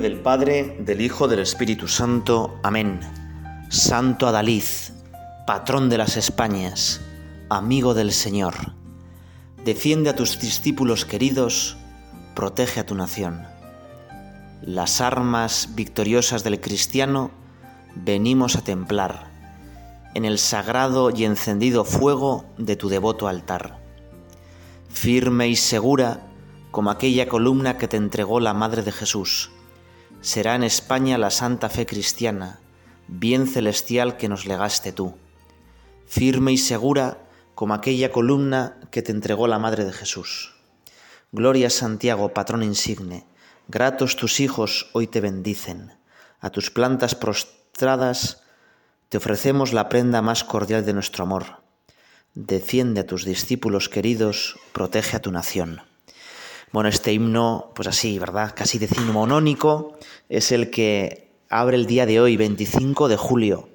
del Padre, del Hijo, del Espíritu Santo. Amén. Santo Adalid, patrón de las Españas, amigo del Señor, defiende a tus discípulos queridos, protege a tu nación. Las armas victoriosas del cristiano venimos a templar en el sagrado y encendido fuego de tu devoto altar. Firme y segura, como aquella columna que te entregó la Madre de Jesús. Será en España la santa fe cristiana, bien celestial que nos legaste tú. Firme y segura como aquella columna que te entregó la Madre de Jesús. Gloria Santiago, patrón insigne, gratos tus hijos hoy te bendicen. A tus plantas prostradas te ofrecemos la prenda más cordial de nuestro amor. Defiende a tus discípulos queridos, protege a tu nación. Bueno, este himno, pues así, ¿verdad? Casi decimonónico, es el que abre el día de hoy, 25 de julio,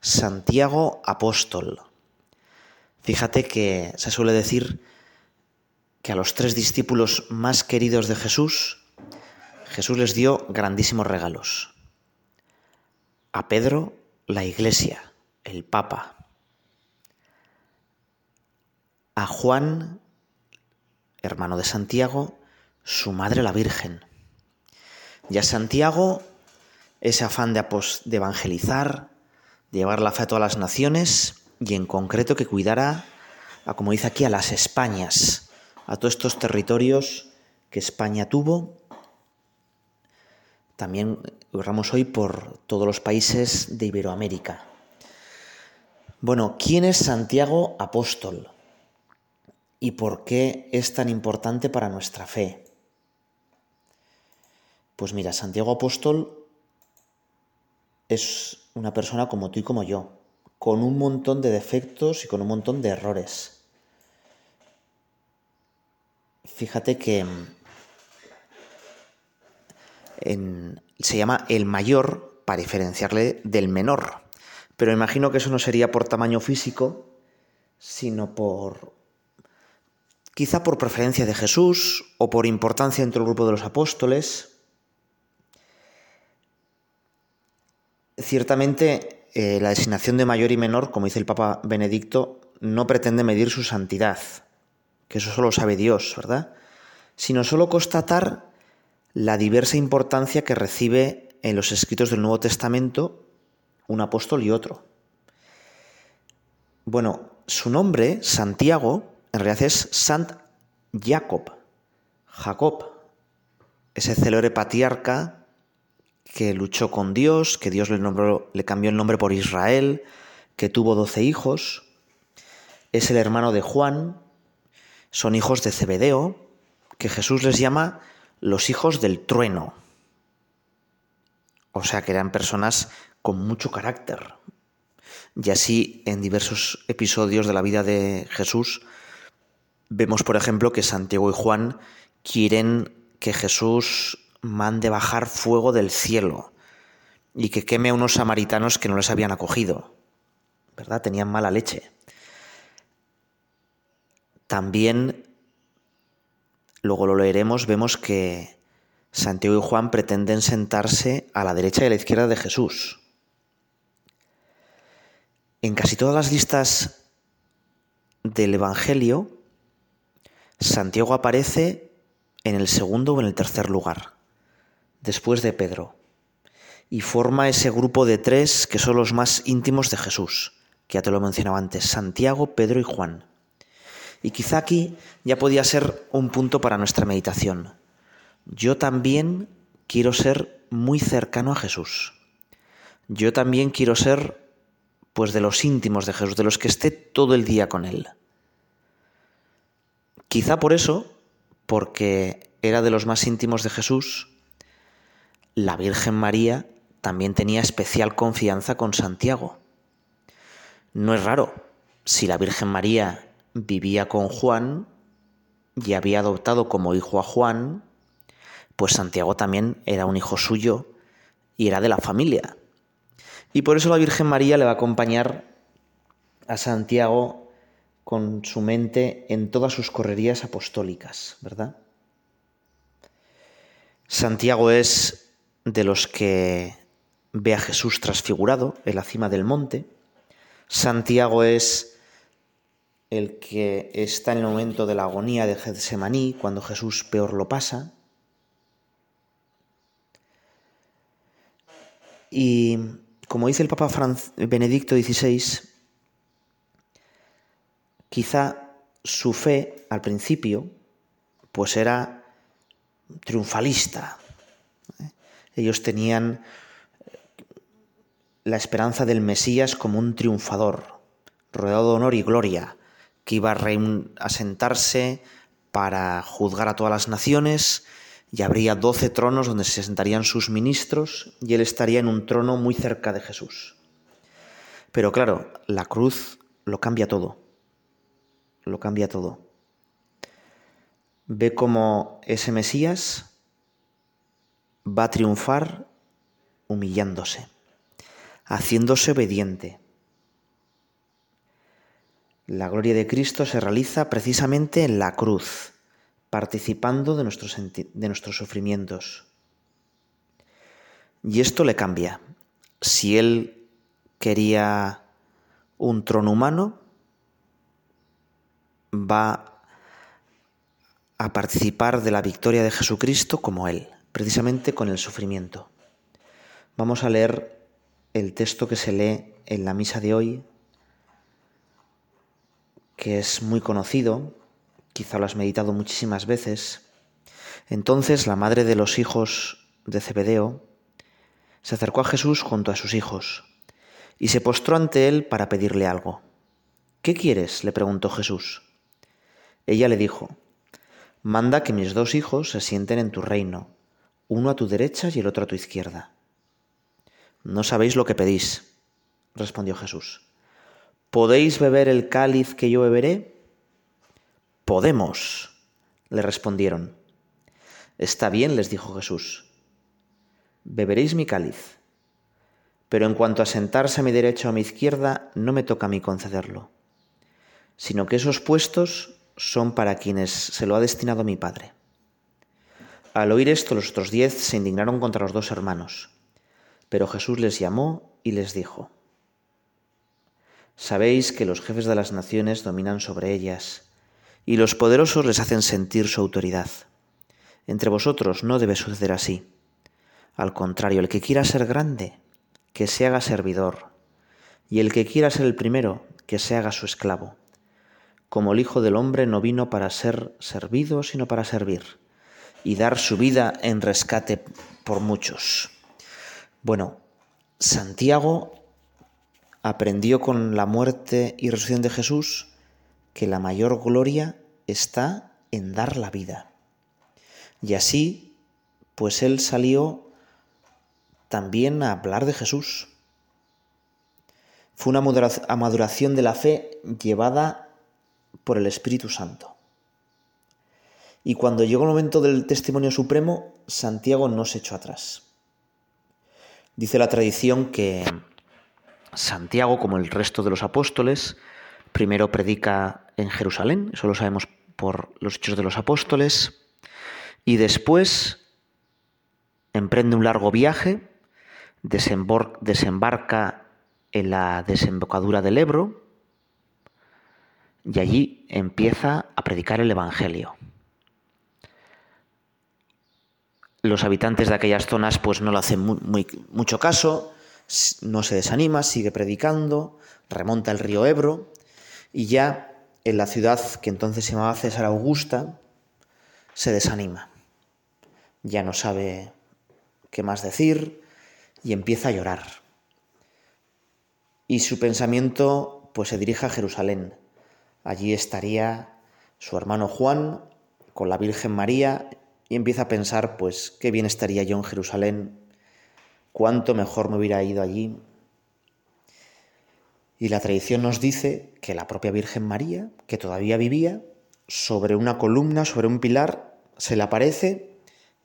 Santiago Apóstol. Fíjate que se suele decir que a los tres discípulos más queridos de Jesús, Jesús les dio grandísimos regalos. A Pedro, la iglesia, el Papa. A Juan, hermano de Santiago, su madre la Virgen. Y a Santiago ese afán de, de evangelizar, de llevar la fe a todas las naciones y en concreto que cuidara, como dice aquí, a las Españas, a todos estos territorios que España tuvo. También oramos hoy por todos los países de Iberoamérica. Bueno, ¿quién es Santiago Apóstol? ¿Y por qué es tan importante para nuestra fe? Pues mira, Santiago Apóstol es una persona como tú y como yo, con un montón de defectos y con un montón de errores. Fíjate que se llama el mayor para diferenciarle del menor, pero imagino que eso no sería por tamaño físico, sino por quizá por preferencia de Jesús o por importancia dentro del grupo de los apóstoles Ciertamente, eh, la designación de mayor y menor, como dice el Papa Benedicto, no pretende medir su santidad, que eso solo sabe Dios, ¿verdad? Sino solo constatar la diversa importancia que recibe en los escritos del Nuevo Testamento un apóstol y otro. Bueno, su nombre, Santiago, en realidad es Sant Jacob, Jacob, ese célebre patriarca que luchó con Dios, que Dios le, nombró, le cambió el nombre por Israel, que tuvo doce hijos, es el hermano de Juan, son hijos de Zebedeo, que Jesús les llama los hijos del trueno. O sea que eran personas con mucho carácter. Y así en diversos episodios de la vida de Jesús vemos, por ejemplo, que Santiago y Juan quieren que Jesús mande bajar fuego del cielo y que queme a unos samaritanos que no les habían acogido. ¿Verdad? Tenían mala leche. También, luego lo leeremos, vemos que Santiago y Juan pretenden sentarse a la derecha y a la izquierda de Jesús. En casi todas las listas del Evangelio, Santiago aparece en el segundo o en el tercer lugar después de Pedro, y forma ese grupo de tres que son los más íntimos de Jesús, que ya te lo mencionaba antes, Santiago, Pedro y Juan. Y quizá aquí ya podía ser un punto para nuestra meditación. Yo también quiero ser muy cercano a Jesús. Yo también quiero ser pues de los íntimos de Jesús, de los que esté todo el día con él. Quizá por eso, porque era de los más íntimos de Jesús, la Virgen María también tenía especial confianza con Santiago. No es raro, si la Virgen María vivía con Juan y había adoptado como hijo a Juan, pues Santiago también era un hijo suyo y era de la familia. Y por eso la Virgen María le va a acompañar a Santiago con su mente en todas sus correrías apostólicas, ¿verdad? Santiago es de los que ve a Jesús transfigurado en la cima del monte. Santiago es el que está en el momento de la agonía de Getsemaní, cuando Jesús peor lo pasa. Y como dice el Papa Benedicto XVI, quizá su fe al principio pues era triunfalista. Ellos tenían la esperanza del Mesías como un triunfador, rodeado de honor y gloria, que iba a sentarse para juzgar a todas las naciones y habría doce tronos donde se sentarían sus ministros y él estaría en un trono muy cerca de Jesús. Pero claro, la cruz lo cambia todo, lo cambia todo. Ve cómo ese Mesías va a triunfar humillándose, haciéndose obediente. La gloria de Cristo se realiza precisamente en la cruz, participando de nuestros, de nuestros sufrimientos. Y esto le cambia. Si él quería un trono humano, va a participar de la victoria de Jesucristo como él, precisamente con el sufrimiento. Vamos a leer el texto que se lee en la misa de hoy, que es muy conocido, quizá lo has meditado muchísimas veces. Entonces la madre de los hijos de Zebedeo se acercó a Jesús junto a sus hijos y se postró ante él para pedirle algo. ¿Qué quieres? le preguntó Jesús. Ella le dijo, Manda que mis dos hijos se sienten en tu reino, uno a tu derecha y el otro a tu izquierda. No sabéis lo que pedís, respondió Jesús. ¿Podéis beber el cáliz que yo beberé? Podemos, le respondieron. Está bien, les dijo Jesús. Beberéis mi cáliz. Pero en cuanto a sentarse a mi derecha o a mi izquierda, no me toca a mí concederlo, sino que esos puestos son para quienes se lo ha destinado mi Padre. Al oír esto, los otros diez se indignaron contra los dos hermanos, pero Jesús les llamó y les dijo, Sabéis que los jefes de las naciones dominan sobre ellas, y los poderosos les hacen sentir su autoridad. Entre vosotros no debe suceder así. Al contrario, el que quiera ser grande, que se haga servidor, y el que quiera ser el primero, que se haga su esclavo. Como el Hijo del Hombre no vino para ser servido, sino para servir, y dar su vida en rescate por muchos. Bueno, Santiago aprendió con la muerte y resurrección de Jesús que la mayor gloria está en dar la vida. Y así, pues él salió también a hablar de Jesús. Fue una maduración de la fe llevada por el Espíritu Santo. Y cuando llegó el momento del testimonio supremo, Santiago no se echó atrás. Dice la tradición que Santiago, como el resto de los apóstoles, primero predica en Jerusalén, eso lo sabemos por los hechos de los apóstoles, y después emprende un largo viaje, desembarca en la desembocadura del Ebro y allí empieza a predicar el Evangelio. Los habitantes de aquellas zonas pues no le hacen mucho caso, no se desanima, sigue predicando, remonta el río Ebro y ya en la ciudad que entonces se llamaba César Augusta se desanima. Ya no sabe qué más decir y empieza a llorar. Y su pensamiento pues se dirige a Jerusalén. Allí estaría su hermano Juan con la Virgen María y empieza a pensar pues qué bien estaría yo en Jerusalén cuánto mejor me hubiera ido allí. Y la tradición nos dice que la propia Virgen María, que todavía vivía, sobre una columna, sobre un pilar, se le aparece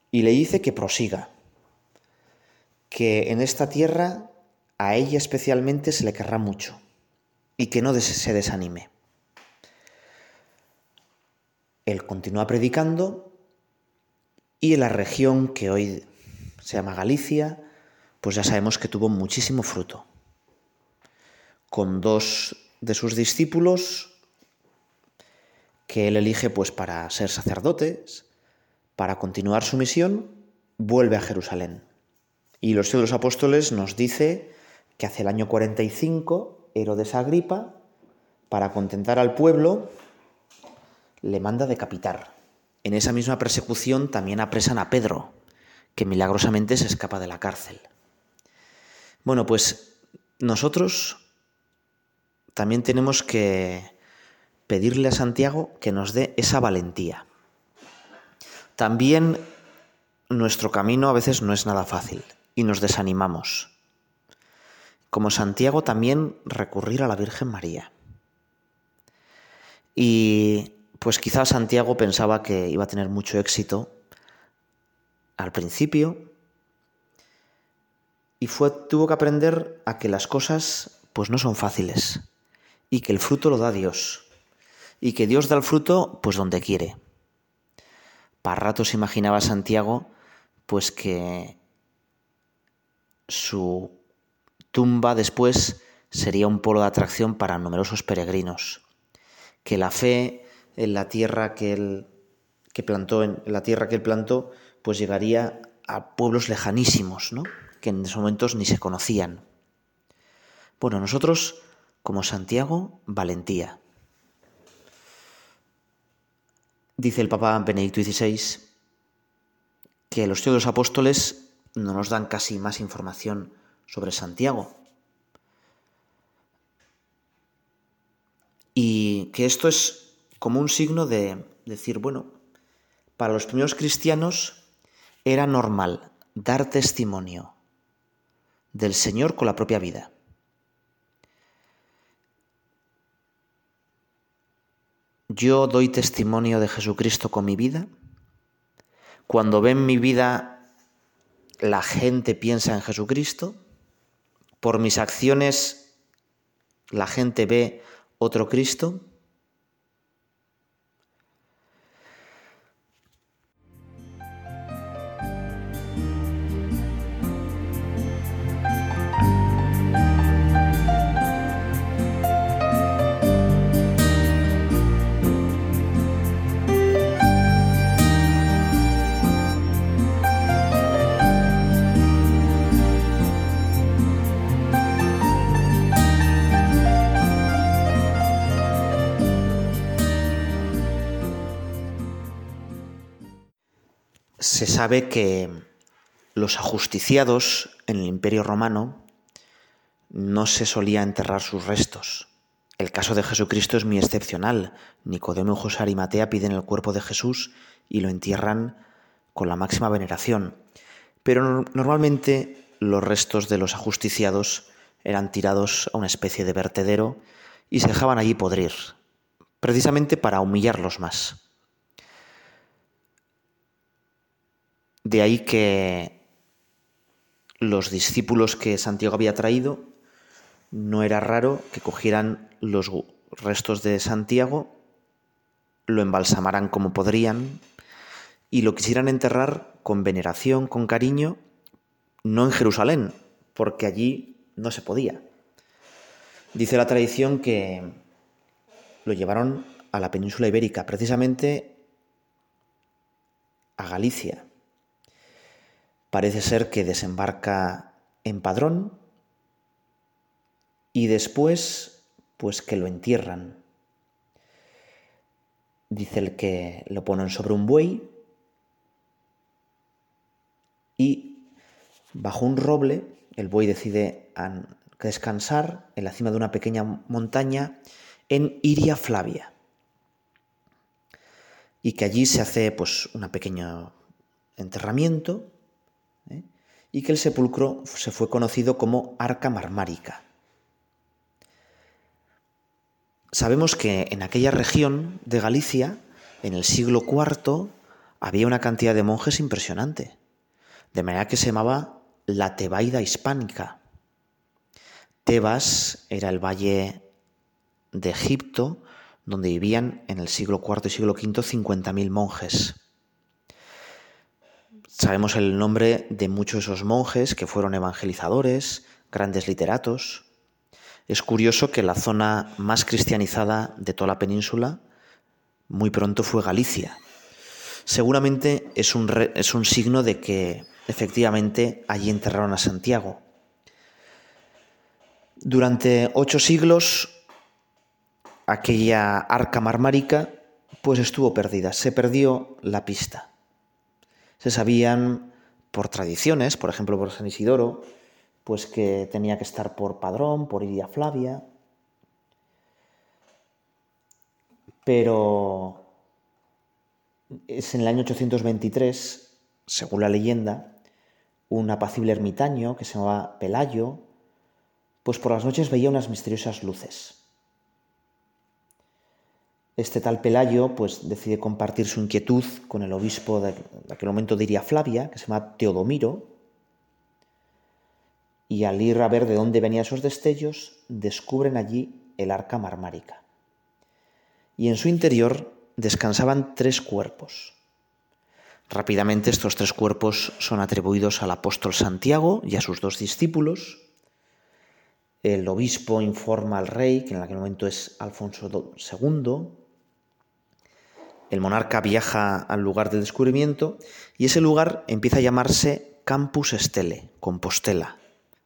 y le dice que prosiga, que en esta tierra a ella especialmente se le querrá mucho y que no se desanime. Él continúa predicando y en la región que hoy se llama Galicia, pues ya sabemos que tuvo muchísimo fruto. Con dos de sus discípulos que él elige pues para ser sacerdotes, para continuar su misión, vuelve a Jerusalén. Y los de los apóstoles nos dice que hace el año 45 Herodes Agripa, para contentar al pueblo, le manda decapitar. En esa misma persecución también apresan a Pedro, que milagrosamente se escapa de la cárcel. Bueno, pues nosotros también tenemos que pedirle a Santiago que nos dé esa valentía. También nuestro camino a veces no es nada fácil y nos desanimamos. Como Santiago también recurrir a la Virgen María. Y pues quizás Santiago pensaba que iba a tener mucho éxito al principio y fue, tuvo que aprender a que las cosas pues no son fáciles y que el fruto lo da Dios y que Dios da el fruto pues donde quiere. Para ratos imaginaba Santiago pues que su tumba después sería un polo de atracción para numerosos peregrinos, que la fe en la tierra que él que plantó en la tierra que él plantó pues llegaría a pueblos lejanísimos, ¿no? que en esos momentos ni se conocían. Bueno, nosotros, como Santiago, valentía. Dice el Papa Benedicto XVI que los teólogos apóstoles no nos dan casi más información sobre Santiago. Y que esto es como un signo de decir, bueno, para los primeros cristianos era normal dar testimonio del Señor con la propia vida. Yo doy testimonio de Jesucristo con mi vida. Cuando ven mi vida, la gente piensa en Jesucristo. Por mis acciones, la gente ve otro Cristo. Se sabe que los ajusticiados en el Imperio Romano no se solía enterrar sus restos. El caso de Jesucristo es muy excepcional. Nicodemo y José Arimatea piden el cuerpo de Jesús y lo entierran con la máxima veneración. Pero normalmente los restos de los ajusticiados eran tirados a una especie de vertedero y se dejaban allí podrir, precisamente para humillarlos más. De ahí que los discípulos que Santiago había traído, no era raro que cogieran los restos de Santiago, lo embalsamaran como podrían y lo quisieran enterrar con veneración, con cariño, no en Jerusalén, porque allí no se podía. Dice la tradición que lo llevaron a la península ibérica, precisamente a Galicia, parece ser que desembarca en Padrón y después pues que lo entierran. Dice el que lo ponen sobre un buey y bajo un roble el buey decide descansar en la cima de una pequeña montaña en Iria Flavia y que allí se hace pues un pequeño enterramiento ¿eh? y que el sepulcro se fue conocido como Arca Marmárica. Sabemos que en aquella región de Galicia, en el siglo IV, había una cantidad de monjes impresionante, de manera que se llamaba la Tebaida hispánica. Tebas era el valle de Egipto donde vivían en el siglo IV y siglo V 50.000 monjes Sabemos el nombre de muchos de esos monjes que fueron evangelizadores, grandes literatos. Es curioso que la zona más cristianizada de toda la península muy pronto fue Galicia. Seguramente es un, es un signo de que efectivamente allí enterraron a Santiago. Durante ocho siglos aquella arca marmárica pues estuvo perdida, se perdió la pista. Se sabían por tradiciones, por ejemplo por San Isidoro, pues que tenía que estar por Padrón, por Iria Flavia, pero es en el año 823, según la leyenda, un apacible ermitaño que se llamaba Pelayo, pues por las noches veía unas misteriosas luces. Este tal Pelayo pues decide compartir su inquietud con el obispo de, aquel momento diría Flavia, que se llama Teodomiro, y al ir a ver de dónde venían esos destellos, descubren allí el arca marmárica. Y en su interior descansaban tres cuerpos. Rápidamente estos tres cuerpos son atribuidos al apóstol Santiago y a sus dos discípulos. El obispo informa al rey, que en aquel momento es Alfonso II, el monarca viaja al lugar del descubrimiento y ese lugar empieza a llamarse Campus Estele, Compostela,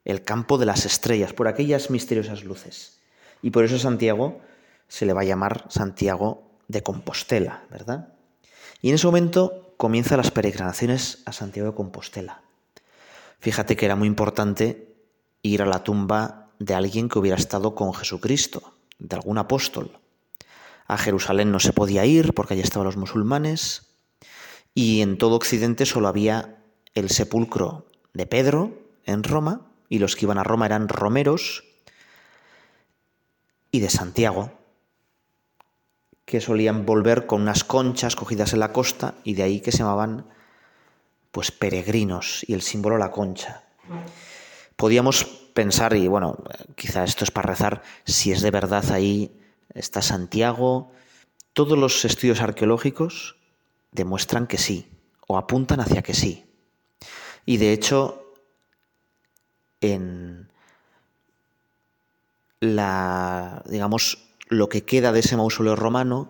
el campo de las estrellas, por aquellas misteriosas luces. Y por eso Santiago se le va a llamar Santiago de Compostela, ¿verdad? Y en ese momento comienzan las peregrinaciones a Santiago de Compostela. Fíjate que era muy importante ir a la tumba de alguien que hubiera estado con Jesucristo, de algún apóstol. A Jerusalén no se podía ir porque allí estaban los musulmanes y en todo Occidente solo había el sepulcro de Pedro en Roma y los que iban a Roma eran romeros y de Santiago, que solían volver con unas conchas cogidas en la costa y de ahí que se llamaban pues peregrinos y el símbolo la concha. Podíamos pensar, y bueno, quizá esto es para rezar, si es de verdad ahí está Santiago, todos los estudios arqueológicos demuestran que sí, o apuntan hacia que sí. Y de hecho, en la, digamos, lo que queda de ese mausoleo romano,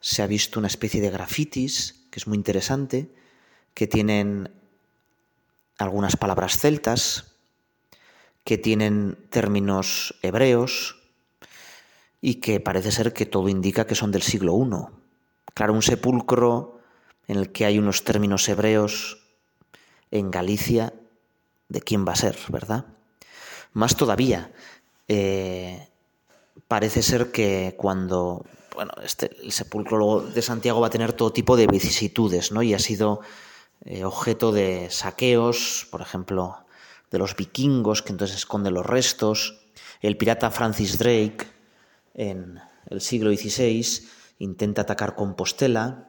se ha visto una especie de grafitis, que es muy interesante, que tienen algunas palabras celtas, que tienen términos hebreos, y que parece ser que todo indica que son del siglo I. Claro, un sepulcro en el que hay unos términos hebreos en Galicia, ¿de quién va a ser, verdad? Más todavía, eh, parece ser que cuando bueno, este, el sepulcro de Santiago va a tener todo tipo de vicisitudes, ¿no? Y ha sido eh, objeto de saqueos, por ejemplo, de los vikingos que entonces esconden los restos. El pirata Francis Drake en el siglo XVI, intenta atacar Compostela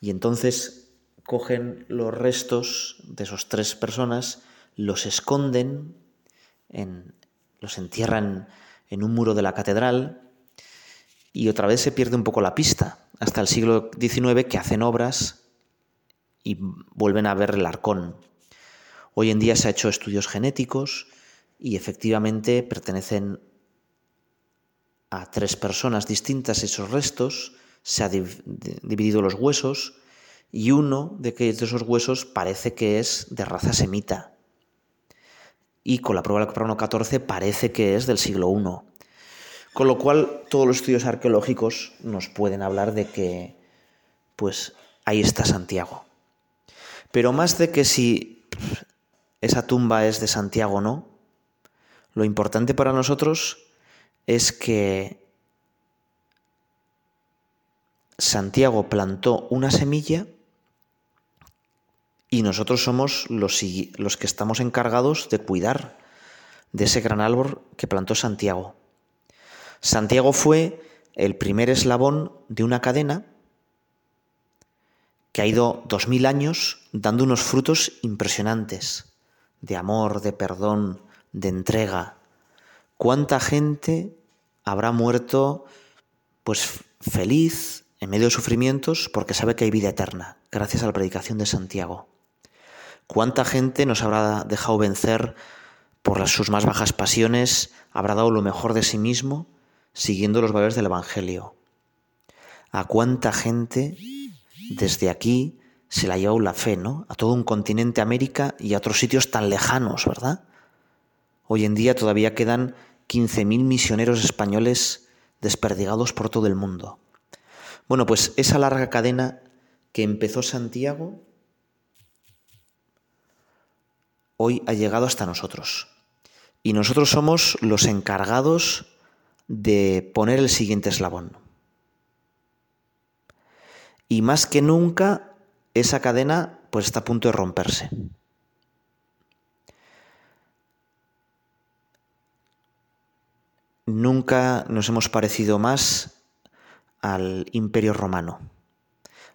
y entonces cogen los restos de esas tres personas, los esconden, en, los entierran en un muro de la catedral y otra vez se pierde un poco la pista, hasta el siglo XIX que hacen obras y vuelven a ver el arcón. Hoy en día se ha hecho estudios genéticos y efectivamente pertenecen a tres personas distintas esos restos, se ha dividido los huesos y uno de, esos huesos parece que es de raza semita. Y con la prueba del carbono 14 parece que es del siglo I. Con lo cual todos los estudios arqueológicos nos pueden hablar de que pues ahí está Santiago. Pero más de que si esa tumba es de Santiago o no, lo importante para nosotros es que Santiago plantó una semilla y nosotros somos los, que estamos encargados de cuidar de ese gran árbol que plantó Santiago. Santiago fue el primer eslabón de una cadena que ha ido dos mil años dando unos frutos impresionantes de amor, de perdón, de entrega. ¿Cuánta gente habrá muerto pues feliz en medio de sufrimientos porque sabe que hay vida eterna, gracias a la predicación de Santiago. ¿Cuánta gente nos habrá dejado vencer por sus más bajas pasiones? ¿Habrá dado lo mejor de sí mismo siguiendo los valores del Evangelio? ¿A cuánta gente desde aquí se la ha llevado la fe, ¿no? A todo un continente América y a otros sitios tan lejanos, ¿verdad? Hoy en día todavía quedan 15.000 misioneros españoles desperdigados por todo el mundo. Bueno, pues esa larga cadena que empezó Santiago hoy ha llegado hasta nosotros. Y nosotros somos los encargados de poner el siguiente eslabón. Y más que nunca, esa cadena pues está a punto de romperse. Nunca nos hemos parecido más al imperio romano,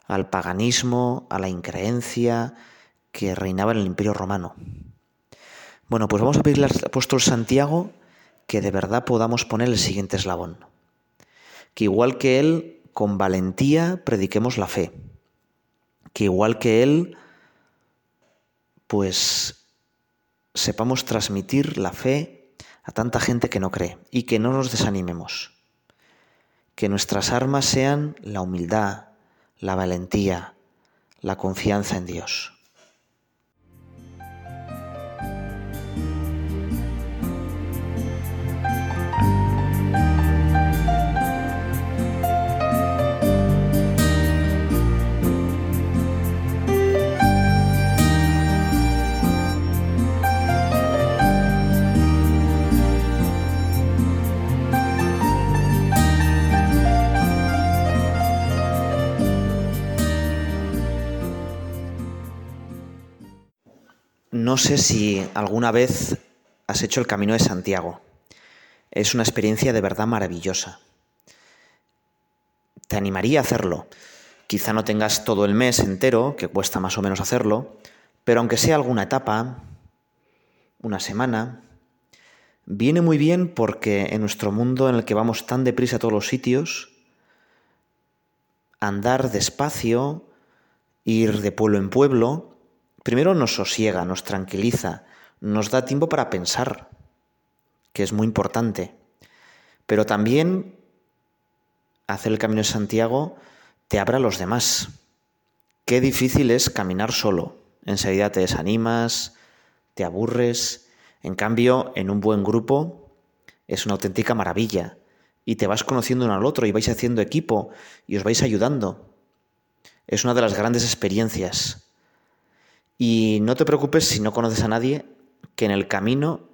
al paganismo, a la increencia que reinaba en el imperio romano. Bueno, pues vamos a pedirle al apóstol Santiago que de verdad podamos poner el siguiente eslabón. Que igual que él, con valentía prediquemos la fe. Que igual que él, pues sepamos transmitir la fe a tanta gente que no cree y que no nos desanimemos. Que nuestras armas sean la humildad, la valentía, la confianza en Dios. No sé si alguna vez has hecho el Camino de Santiago. Es una experiencia de verdad maravillosa. Te animaría a hacerlo. Quizá no tengas todo el mes entero, que cuesta más o menos hacerlo, pero aunque sea alguna etapa, una semana, viene muy bien porque en nuestro mundo en el que vamos tan deprisa a todos los sitios, andar despacio, ir de pueblo en pueblo, primero nos sosiega, nos tranquiliza, nos da tiempo para pensar, que es muy importante. Pero también hacer el camino de Santiago te abre a los demás. Qué difícil es caminar solo. Enseguida te desanimas, te aburres. En cambio, en un buen grupo es una auténtica maravilla. Y te vas conociendo uno al otro y vais haciendo equipo y os vais ayudando. Es una de las grandes experiencias. Y no te preocupes si no conoces a nadie, que en el camino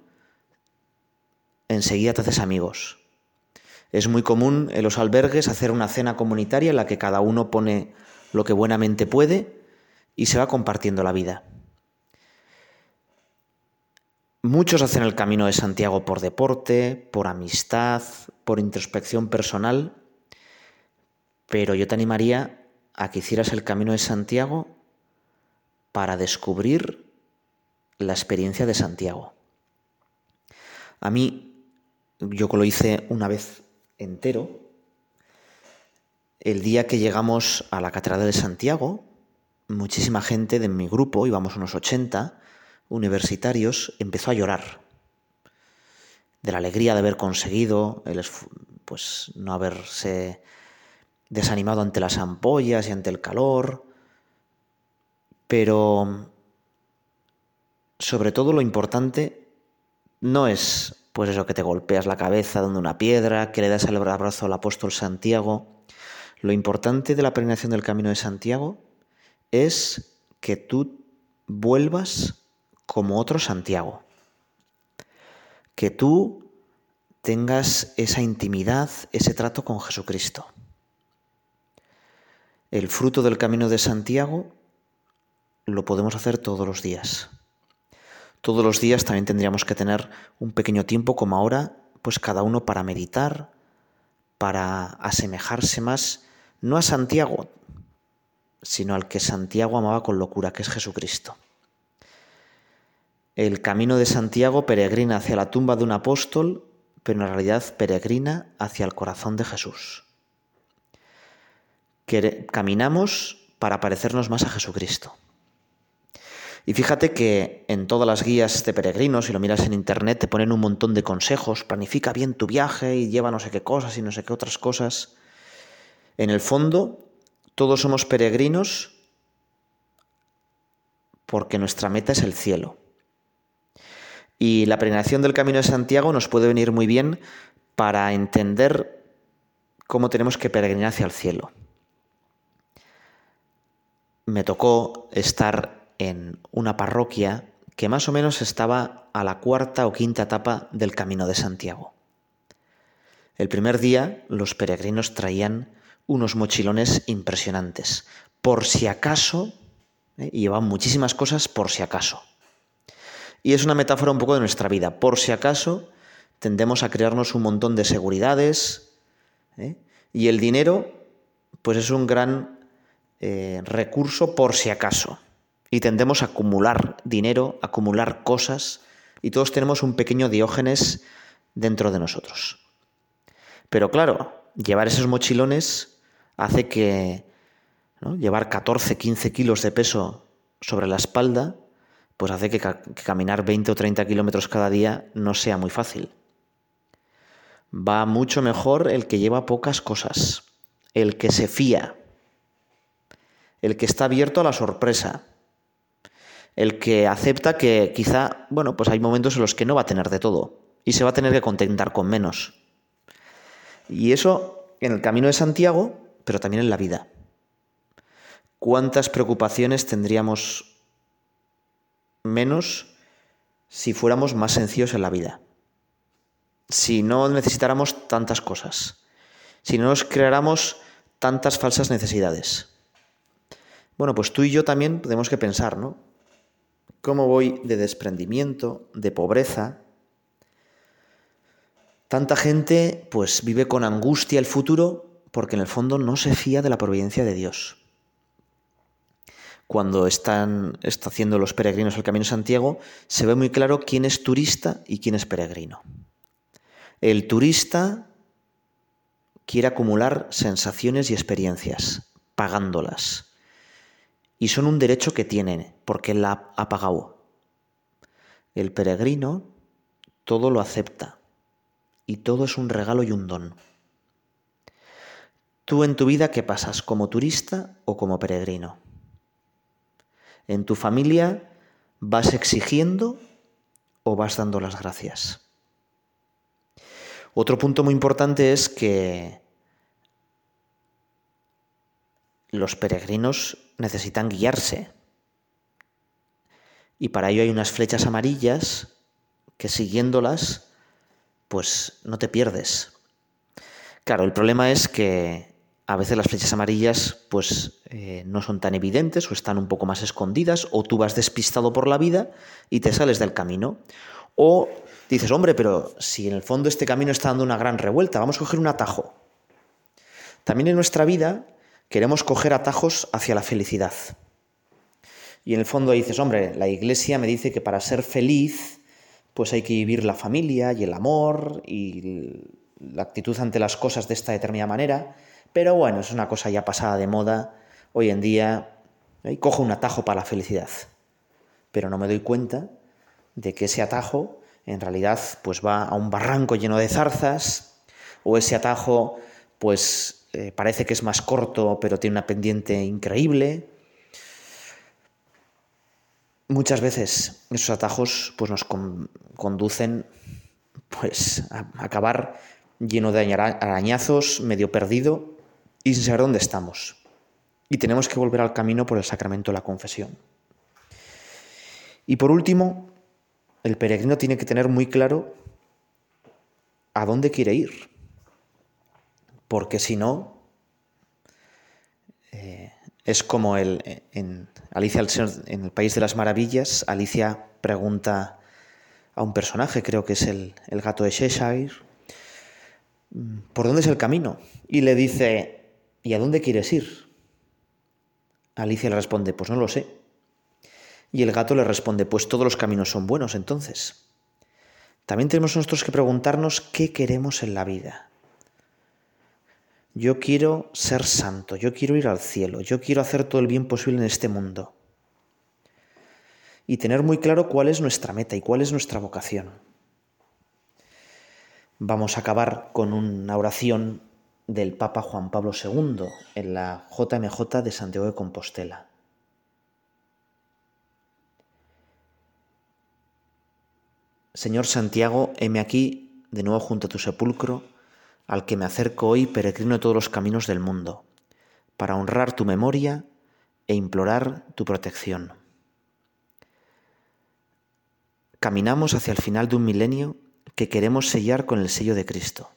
enseguida te haces amigos. Es muy común en los albergues hacer una cena comunitaria en la que cada uno pone lo que buenamente puede y se va compartiendo la vida. Muchos hacen el camino de Santiago por deporte, por amistad, por introspección personal, pero yo te animaría a que hicieras el camino de Santiago para descubrir la experiencia de Santiago. A mí, yo lo hice una vez entero, el día que llegamos a la Catedral de Santiago, muchísima gente de mi grupo, íbamos unos 80 universitarios, empezó a llorar de la alegría de haber conseguido, el, pues no haberse desanimado ante las ampollas y ante el calor, pero sobre todo lo importante no es pues eso que te golpeas la cabeza dando una piedra, que le das el abrazo al apóstol Santiago. Lo importante de la peregrinación del Camino de Santiago es que tú vuelvas como otro Santiago. Que tú tengas esa intimidad, ese trato con Jesucristo. El fruto del Camino de Santiago lo podemos hacer todos los días. Todos los días también tendríamos que tener un pequeño tiempo como ahora, pues cada uno para meditar, para asemejarse más, no a Santiago, sino al que Santiago amaba con locura, que es Jesucristo. El camino de Santiago peregrina hacia la tumba de un apóstol, pero en realidad peregrina hacia el corazón de Jesús. Caminamos para parecernos más a Jesucristo. Y fíjate que en todas las guías de peregrinos, si lo miras en internet, te ponen un montón de consejos, planifica bien tu viaje y lleva no sé qué cosas y no sé qué otras cosas. En el fondo, todos somos peregrinos porque nuestra meta es el cielo. Y la peregrinación del Camino de Santiago nos puede venir muy bien para entender cómo tenemos que peregrinar hacia el cielo. Me tocó estar en una parroquia que más o menos estaba a la cuarta o quinta etapa del Camino de Santiago. El primer día los peregrinos traían unos mochilones impresionantes, por si acaso, ¿eh? y llevaban muchísimas cosas por si acaso. Y es una metáfora un poco de nuestra vida. Por si acaso, tendemos a crearnos un montón de seguridades, ¿eh? y el dinero, pues es un gran eh, recurso por si acaso. Y tendemos a acumular dinero, acumular cosas, y todos tenemos un pequeño diógenes dentro de nosotros. Pero claro, llevar esos mochilones hace que llevar 14, 15 kilos de peso sobre la espalda, pues hace que, caminar 20 o 30 kilómetros cada día no sea muy fácil. Va mucho mejor el que lleva pocas cosas, el que se fía, el que está abierto a la sorpresa, el que acepta que quizá, bueno, pues hay momentos en los que no va a tener de todo y se va a tener que contentar con menos. Y eso en el camino de Santiago, pero también en la vida. ¿Cuántas preocupaciones tendríamos menos si fuéramos más sencillos en la vida? Si no necesitáramos tantas cosas, si no nos creáramos tantas falsas necesidades. Bueno, pues tú y yo también tenemos que pensar, ¿no? ¿Cómo voy de desprendimiento, de pobreza? Tanta gente pues vive con angustia el futuro porque en el fondo no se fía de la providencia de Dios. Cuando están está haciendo los peregrinos el Camino de Santiago, se ve muy claro quién es turista y quién es peregrino. El turista quiere acumular sensaciones y experiencias, pagándolas y son un derecho que tiene, porque la ha pagado. El peregrino todo lo acepta y todo es un regalo y un don. Tú en tu vida, ¿qué pasas? ¿Como turista o como peregrino? En tu familia, ¿vas exigiendo o vas dando las gracias? Otro punto muy importante es que los peregrinos necesitan guiarse. Y para ello hay unas flechas amarillas que siguiéndolas, pues no te pierdes. Claro, el problema es que a veces las flechas amarillas pues eh, no son tan evidentes o están un poco más escondidas o tú vas despistado por la vida y te sales del camino. O dices, hombre, pero si en el fondo este camino está dando una gran revuelta, vamos a coger un atajo. También en nuestra vida queremos coger atajos hacia la felicidad. Y en el fondo dices, hombre, la iglesia me dice que para ser feliz, pues hay que vivir la familia y el amor y la actitud ante las cosas de esta determinada manera. Pero bueno, es una cosa ya pasada de moda. Hoy en día ¿eh? cojo un atajo para la felicidad. Pero no me doy cuenta de que ese atajo en realidad pues va a un barranco lleno de zarzas o ese atajo pues eh, parece que es más corto, pero tiene una pendiente increíble. Muchas veces esos atajos pues, nos conducen pues, a acabar lleno de arañazos, medio perdido y sin saber dónde estamos. Y tenemos que volver al camino por el sacramento de la confesión. Y por último, el peregrino tiene que tener muy claro a dónde quiere ir porque si no, eh, es como el, en Alicia en el País de las Maravillas, Alicia pregunta a un personaje, creo que es el, el gato de Cheshire, ¿por dónde es el camino? Y le dice, ¿y a dónde quieres ir? Alicia le responde, pues no lo sé. Y el gato le responde, pues todos los caminos son buenos entonces. También tenemos nosotros que preguntarnos qué queremos en la vida. Yo quiero ser santo, yo quiero ir al cielo, yo quiero hacer todo el bien posible en este mundo. y tener muy claro cuál es nuestra meta y cuál es nuestra vocación. Vamos a acabar con una oración del Papa Juan Pablo II en la JMJ de Santiago de Compostela. Señor Santiago, heme aquí de nuevo junto a tu sepulcro, al que me acerco hoy peregrino todos los caminos del mundo, para honrar tu memoria e implorar tu protección. Caminamos hacia el final de un milenio que queremos sellar con el sello de Cristo.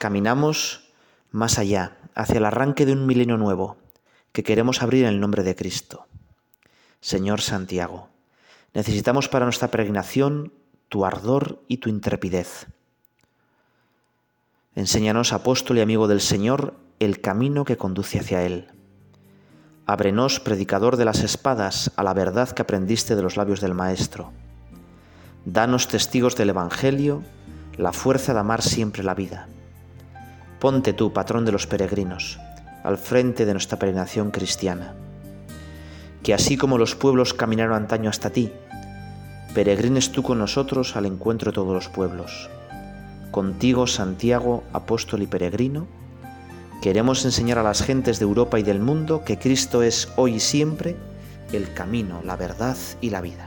Caminamos más allá, hacia el arranque de un milenio nuevo, que queremos abrir en el nombre de Cristo. Señor Santiago, necesitamos para nuestra peregrinación tu ardor y tu intrepidez. Enséñanos, apóstol y amigo del Señor, el camino que conduce hacia Él. Ábrenos, predicador de las espadas, a la verdad que aprendiste de los labios del Maestro. Danos testigos del Evangelio, la fuerza de amar siempre la vida. Ponte tú, patrón de los peregrinos, al frente de nuestra peregrinación cristiana. Que así como los pueblos caminaron antaño hasta ti, peregrines tú con nosotros al encuentro de todos los pueblos. Contigo, Santiago, apóstol y peregrino, queremos enseñar a las gentes de Europa y del mundo que Cristo es hoy y siempre el camino, la verdad y la vida.